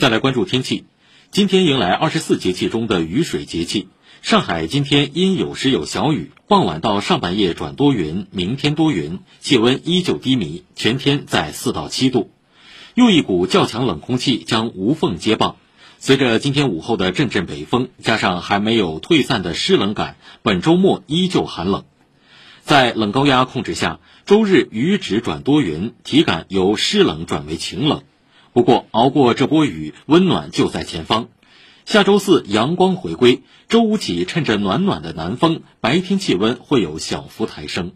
再来关注天气，今天迎来二十四节气中的雨水节气。上海今天阴有时有小雨，傍晚到上半夜转多云，明天多云，气温依旧低迷，全天在四到七度。又一股较强冷空气将无缝接棒，随着今天午后的阵阵北风，加上还没有退散的湿冷感，本周末依旧寒冷。在冷高压控制下，周日雨止转多云，体感由湿冷转为晴冷。不过，熬过这波雨，温暖就在前方。下周四阳光回归，周五起趁着暖暖的南风，白天气温会有小幅抬升。